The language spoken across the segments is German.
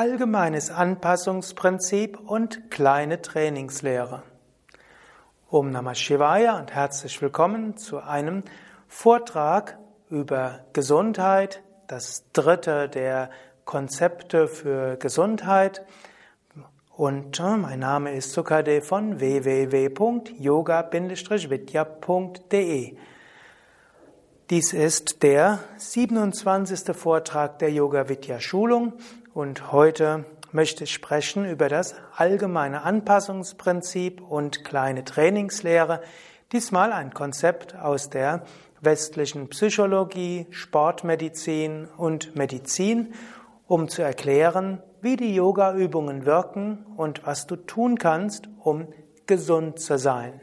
allgemeines Anpassungsprinzip und kleine Trainingslehre. Om Namah Shivaya und herzlich willkommen zu einem Vortrag über Gesundheit, das dritte der Konzepte für Gesundheit. Und mein Name ist Sukade von www.yoga-vidya.de. Dies ist der 27. Vortrag der Yoga Vidya Schulung und heute möchte ich sprechen über das allgemeine Anpassungsprinzip und kleine Trainingslehre. Diesmal ein Konzept aus der westlichen Psychologie, Sportmedizin und Medizin, um zu erklären, wie die Yoga-Übungen wirken und was du tun kannst, um gesund zu sein.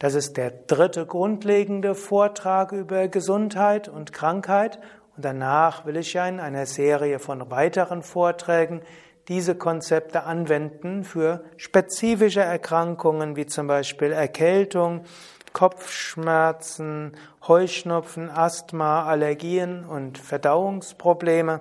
Das ist der dritte grundlegende Vortrag über Gesundheit und Krankheit. Und danach will ich ja in einer Serie von weiteren Vorträgen diese Konzepte anwenden für spezifische Erkrankungen wie zum Beispiel Erkältung, Kopfschmerzen, Heuschnupfen, Asthma, Allergien und Verdauungsprobleme.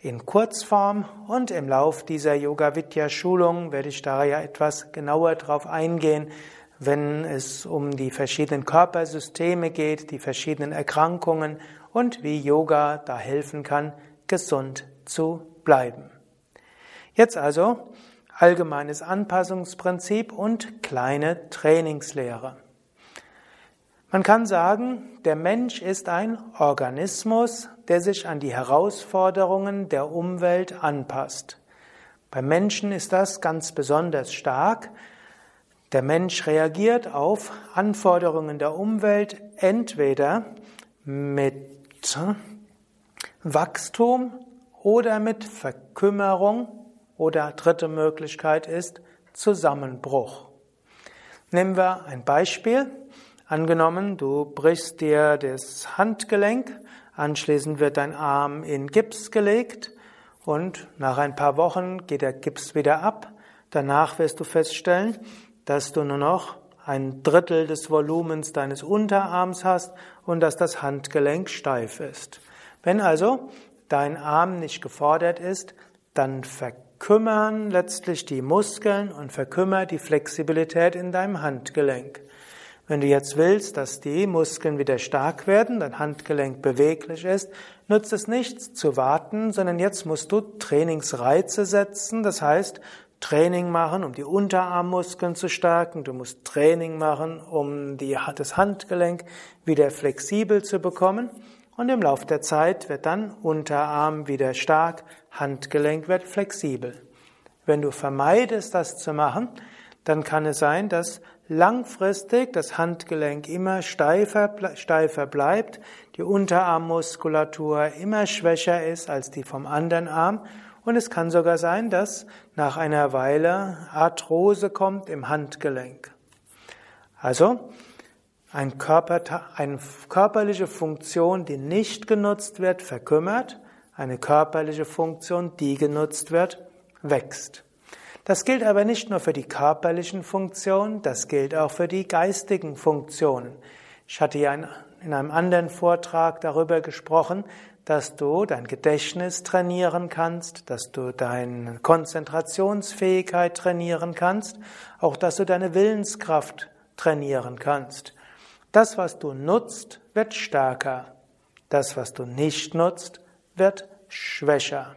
In Kurzform und im Lauf dieser Yoga Vidya Schulung werde ich da ja etwas genauer drauf eingehen, wenn es um die verschiedenen Körpersysteme geht, die verschiedenen Erkrankungen und wie Yoga da helfen kann, gesund zu bleiben. Jetzt also allgemeines Anpassungsprinzip und kleine Trainingslehre. Man kann sagen, der Mensch ist ein Organismus, der sich an die Herausforderungen der Umwelt anpasst. Beim Menschen ist das ganz besonders stark, der Mensch reagiert auf Anforderungen der Umwelt entweder mit Wachstum oder mit Verkümmerung oder dritte Möglichkeit ist Zusammenbruch. Nehmen wir ein Beispiel. Angenommen, du brichst dir das Handgelenk, anschließend wird dein Arm in Gips gelegt und nach ein paar Wochen geht der Gips wieder ab. Danach wirst du feststellen, dass du nur noch ein Drittel des Volumens deines Unterarms hast und dass das Handgelenk steif ist. Wenn also dein Arm nicht gefordert ist, dann verkümmern letztlich die Muskeln und verkümmert die Flexibilität in deinem Handgelenk. Wenn du jetzt willst, dass die Muskeln wieder stark werden, dein Handgelenk beweglich ist, nutzt es nichts zu warten, sondern jetzt musst du Trainingsreize setzen. Das heißt, Training machen, um die Unterarmmuskeln zu stärken. Du musst Training machen, um die, das Handgelenk wieder flexibel zu bekommen. Und im Laufe der Zeit wird dann Unterarm wieder stark, Handgelenk wird flexibel. Wenn du vermeidest, das zu machen, dann kann es sein, dass langfristig das Handgelenk immer steifer, steifer bleibt, die Unterarmmuskulatur immer schwächer ist als die vom anderen Arm und es kann sogar sein, dass nach einer Weile Arthrose kommt im Handgelenk. Also ein Körper, eine körperliche Funktion, die nicht genutzt wird, verkümmert. Eine körperliche Funktion, die genutzt wird, wächst. Das gilt aber nicht nur für die körperlichen Funktionen, das gilt auch für die geistigen Funktionen. Ich hatte ja in einem anderen Vortrag darüber gesprochen, dass du dein Gedächtnis trainieren kannst, dass du deine Konzentrationsfähigkeit trainieren kannst, auch dass du deine Willenskraft trainieren kannst. Das, was du nutzt, wird stärker. Das, was du nicht nutzt, wird schwächer.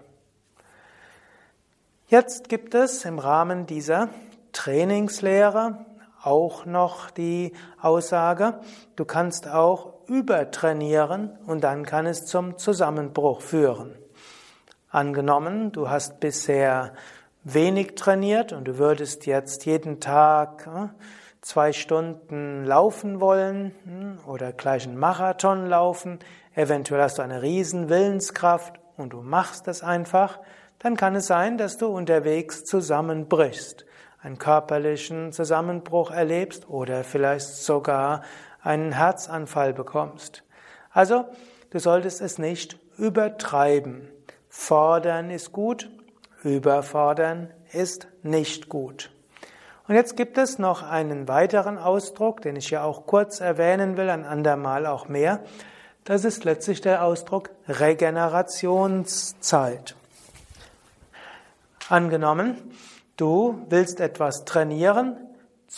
Jetzt gibt es im Rahmen dieser Trainingslehre auch noch die Aussage, du kannst auch übertrainieren und dann kann es zum Zusammenbruch führen. Angenommen, du hast bisher wenig trainiert und du würdest jetzt jeden Tag äh, zwei Stunden laufen wollen hm, oder gleich einen Marathon laufen, eventuell hast du eine riesen Willenskraft und du machst es einfach, dann kann es sein, dass du unterwegs zusammenbrichst einen körperlichen Zusammenbruch erlebst oder vielleicht sogar einen Herzanfall bekommst. Also, du solltest es nicht übertreiben. Fordern ist gut, überfordern ist nicht gut. Und jetzt gibt es noch einen weiteren Ausdruck, den ich ja auch kurz erwähnen will, ein andermal auch mehr. Das ist letztlich der Ausdruck Regenerationszeit. Angenommen, du willst etwas trainieren,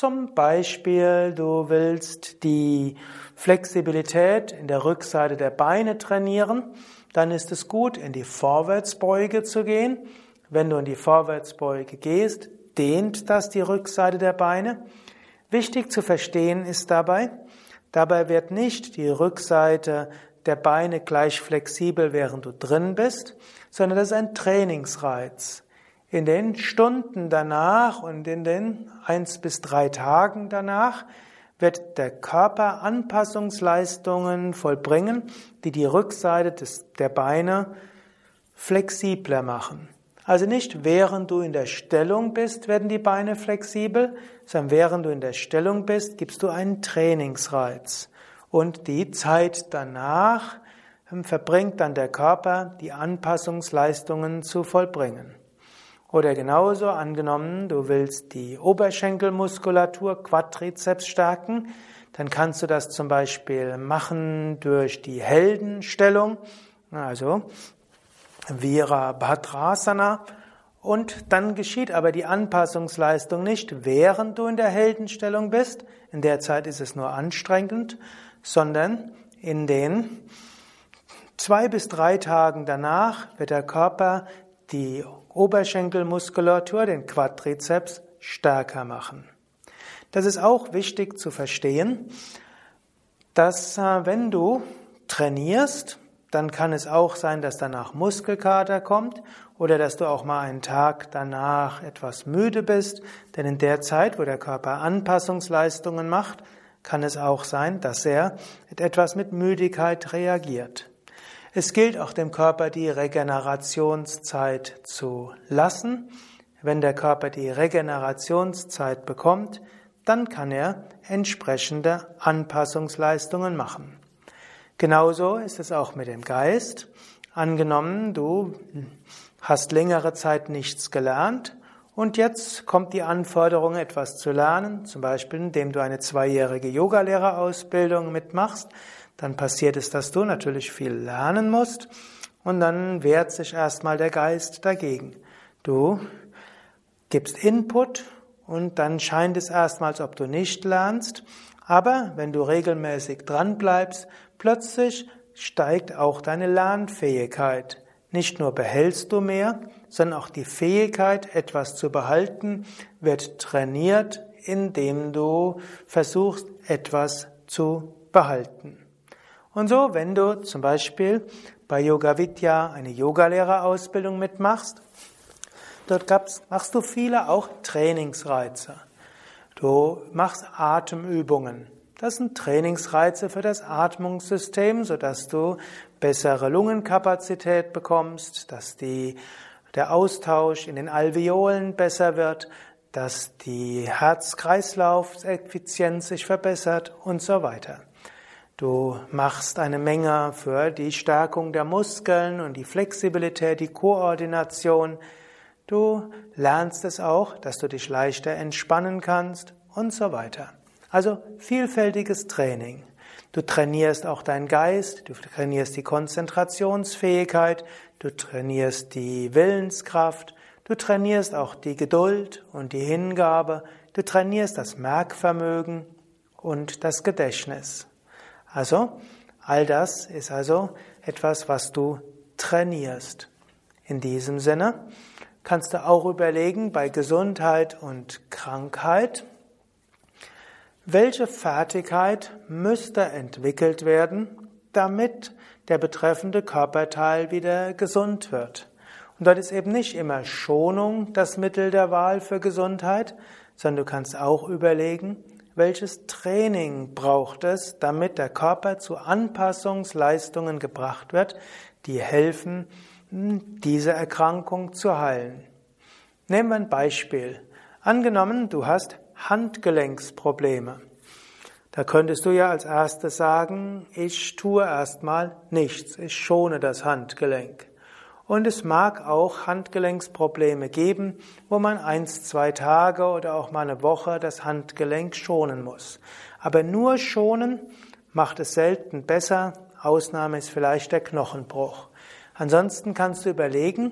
zum Beispiel du willst die Flexibilität in der Rückseite der Beine trainieren, dann ist es gut, in die Vorwärtsbeuge zu gehen. Wenn du in die Vorwärtsbeuge gehst, dehnt das die Rückseite der Beine. Wichtig zu verstehen ist dabei, dabei wird nicht die Rückseite der Beine gleich flexibel, während du drin bist, sondern das ist ein Trainingsreiz. In den Stunden danach und in den eins bis drei Tagen danach wird der Körper Anpassungsleistungen vollbringen, die die Rückseite des, der Beine flexibler machen. Also nicht während du in der Stellung bist, werden die Beine flexibel, sondern während du in der Stellung bist, gibst du einen Trainingsreiz. Und die Zeit danach verbringt dann der Körper, die Anpassungsleistungen zu vollbringen. Oder genauso angenommen, du willst die Oberschenkelmuskulatur, Quadrizeps stärken, dann kannst du das zum Beispiel machen durch die Heldenstellung, also Virabhadrasana. Und dann geschieht aber die Anpassungsleistung nicht, während du in der Heldenstellung bist. In der Zeit ist es nur anstrengend, sondern in den zwei bis drei Tagen danach wird der Körper die Oberschenkelmuskulatur, den Quadrizeps, stärker machen. Das ist auch wichtig zu verstehen, dass äh, wenn du trainierst, dann kann es auch sein, dass danach Muskelkater kommt oder dass du auch mal einen Tag danach etwas müde bist, denn in der Zeit, wo der Körper Anpassungsleistungen macht, kann es auch sein, dass er etwas mit Müdigkeit reagiert. Es gilt auch dem Körper die Regenerationszeit zu lassen. Wenn der Körper die Regenerationszeit bekommt, dann kann er entsprechende Anpassungsleistungen machen. Genauso ist es auch mit dem Geist. Angenommen, du hast längere Zeit nichts gelernt und jetzt kommt die Anforderung, etwas zu lernen, zum Beispiel indem du eine zweijährige Yogalehrerausbildung mitmachst, dann passiert es, dass du natürlich viel lernen musst und dann wehrt sich erstmal der Geist dagegen. Du gibst Input und dann scheint es erstmal, als ob du nicht lernst, aber wenn du regelmäßig dran bleibst, plötzlich steigt auch deine Lernfähigkeit. Nicht nur behältst du mehr, sondern auch die Fähigkeit, etwas zu behalten, wird trainiert, indem du versuchst, etwas zu behalten. Und so, wenn du zum Beispiel bei Yoga Vidya eine Yogalehrerausbildung mitmachst, dort machst du viele auch Trainingsreize. Du machst Atemübungen. Das sind Trainingsreize für das Atmungssystem, sodass du bessere Lungenkapazität bekommst, dass die, der Austausch in den Alveolen besser wird, dass die Herz-Kreislauf-Effizienz sich verbessert und so weiter. Du machst eine Menge für die Stärkung der Muskeln und die Flexibilität, die Koordination. Du lernst es auch, dass du dich leichter entspannen kannst und so weiter. Also vielfältiges Training. Du trainierst auch deinen Geist, du trainierst die Konzentrationsfähigkeit, du trainierst die Willenskraft, du trainierst auch die Geduld und die Hingabe, du trainierst das Merkvermögen und das Gedächtnis. Also, all das ist also etwas, was du trainierst. In diesem Sinne kannst du auch überlegen bei Gesundheit und Krankheit, welche Fertigkeit müsste entwickelt werden, damit der betreffende Körperteil wieder gesund wird. Und dort ist eben nicht immer Schonung das Mittel der Wahl für Gesundheit, sondern du kannst auch überlegen, welches Training braucht es, damit der Körper zu Anpassungsleistungen gebracht wird, die helfen, diese Erkrankung zu heilen. Nehmen wir ein Beispiel. Angenommen, du hast Handgelenksprobleme. Da könntest du ja als erstes sagen, ich tue erstmal nichts, ich schone das Handgelenk. Und es mag auch Handgelenksprobleme geben, wo man eins, zwei Tage oder auch mal eine Woche das Handgelenk schonen muss. Aber nur schonen macht es selten besser. Ausnahme ist vielleicht der Knochenbruch. Ansonsten kannst du überlegen,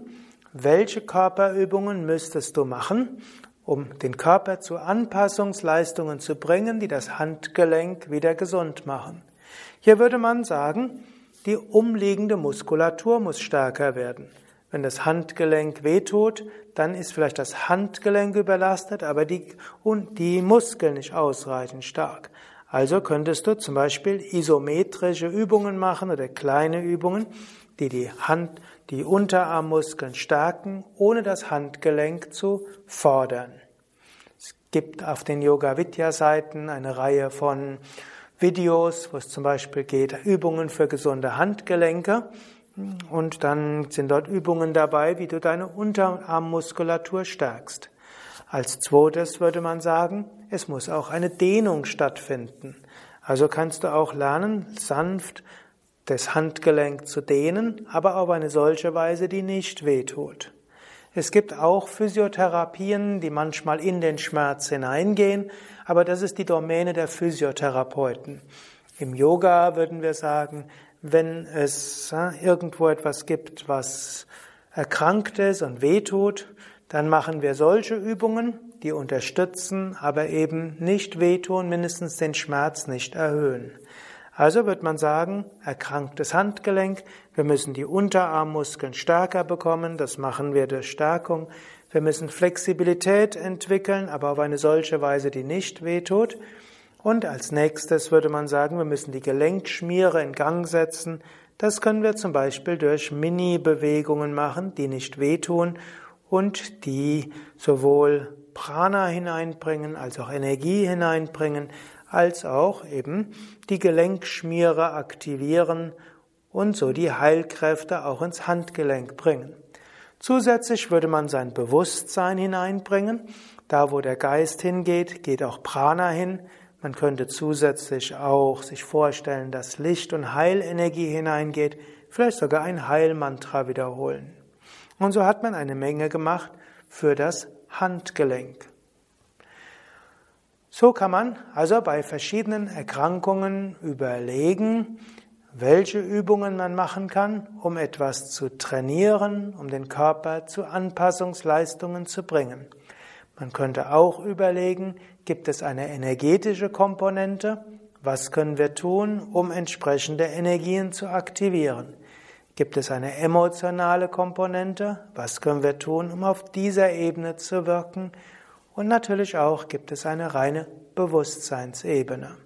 welche Körperübungen müsstest du machen, um den Körper zu Anpassungsleistungen zu bringen, die das Handgelenk wieder gesund machen. Hier würde man sagen, die umliegende Muskulatur muss stärker werden. Wenn das Handgelenk wehtut, dann ist vielleicht das Handgelenk überlastet, aber die, und die Muskeln nicht ausreichend stark. Also könntest du zum Beispiel isometrische Übungen machen oder kleine Übungen, die die Hand, die Unterarmmuskeln stärken, ohne das Handgelenk zu fordern. Es gibt auf den Yoga Vidya Seiten eine Reihe von Videos, wo es zum Beispiel geht, Übungen für gesunde Handgelenke. Und dann sind dort Übungen dabei, wie du deine Unterarmmuskulatur stärkst. Als zweites würde man sagen, es muss auch eine Dehnung stattfinden. Also kannst du auch lernen, sanft das Handgelenk zu dehnen, aber auf eine solche Weise, die nicht wehtut. Es gibt auch Physiotherapien, die manchmal in den Schmerz hineingehen, aber das ist die Domäne der Physiotherapeuten. Im Yoga würden wir sagen, wenn es irgendwo etwas gibt, was erkrankt ist und wehtut, dann machen wir solche Übungen, die unterstützen, aber eben nicht wehtun, mindestens den Schmerz nicht erhöhen. Also wird man sagen, erkranktes Handgelenk, wir müssen die Unterarmmuskeln stärker bekommen, das machen wir durch Stärkung. Wir müssen Flexibilität entwickeln, aber auf eine solche Weise, die nicht wehtut. Und als nächstes würde man sagen, wir müssen die Gelenkschmiere in Gang setzen. Das können wir zum Beispiel durch Mini-Bewegungen machen, die nicht wehtun und die sowohl Prana hineinbringen, als auch Energie hineinbringen, als auch eben die Gelenkschmiere aktivieren und so die Heilkräfte auch ins Handgelenk bringen. Zusätzlich würde man sein Bewusstsein hineinbringen. Da, wo der Geist hingeht, geht auch Prana hin. Man könnte zusätzlich auch sich vorstellen, dass Licht und Heilenergie hineingeht, vielleicht sogar ein Heilmantra wiederholen. Und so hat man eine Menge gemacht für das Handgelenk. So kann man also bei verschiedenen Erkrankungen überlegen, welche Übungen man machen kann, um etwas zu trainieren, um den Körper zu Anpassungsleistungen zu bringen. Man könnte auch überlegen, gibt es eine energetische Komponente? Was können wir tun, um entsprechende Energien zu aktivieren? Gibt es eine emotionale Komponente? Was können wir tun, um auf dieser Ebene zu wirken? Und natürlich auch gibt es eine reine Bewusstseinsebene.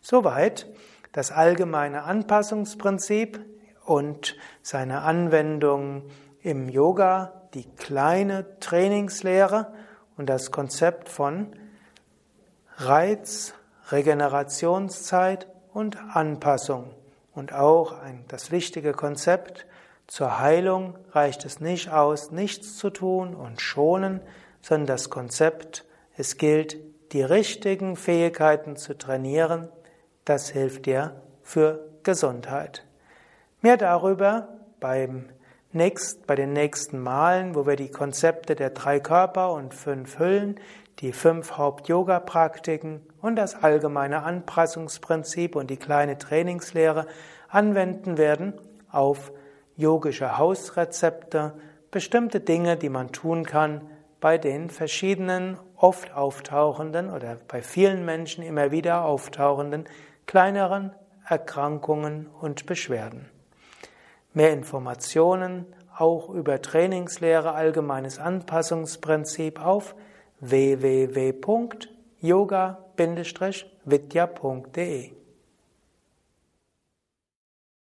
Soweit das allgemeine Anpassungsprinzip und seine Anwendung im Yoga, die kleine Trainingslehre und das Konzept von Reiz, Regenerationszeit und Anpassung. Und auch ein, das wichtige Konzept, zur Heilung reicht es nicht aus, nichts zu tun und schonen, sondern das Konzept, es gilt, die richtigen Fähigkeiten zu trainieren, das hilft dir für Gesundheit. Mehr darüber beim nächst, bei den nächsten Malen, wo wir die Konzepte der drei Körper und fünf Hüllen, die fünf Haupt-Yoga-Praktiken und das allgemeine Anpassungsprinzip und die kleine Trainingslehre anwenden werden auf yogische Hausrezepte, bestimmte Dinge, die man tun kann bei den verschiedenen oft auftauchenden oder bei vielen Menschen immer wieder auftauchenden kleineren Erkrankungen und Beschwerden. Mehr Informationen auch über Trainingslehre allgemeines Anpassungsprinzip auf www.yoga-vidya.de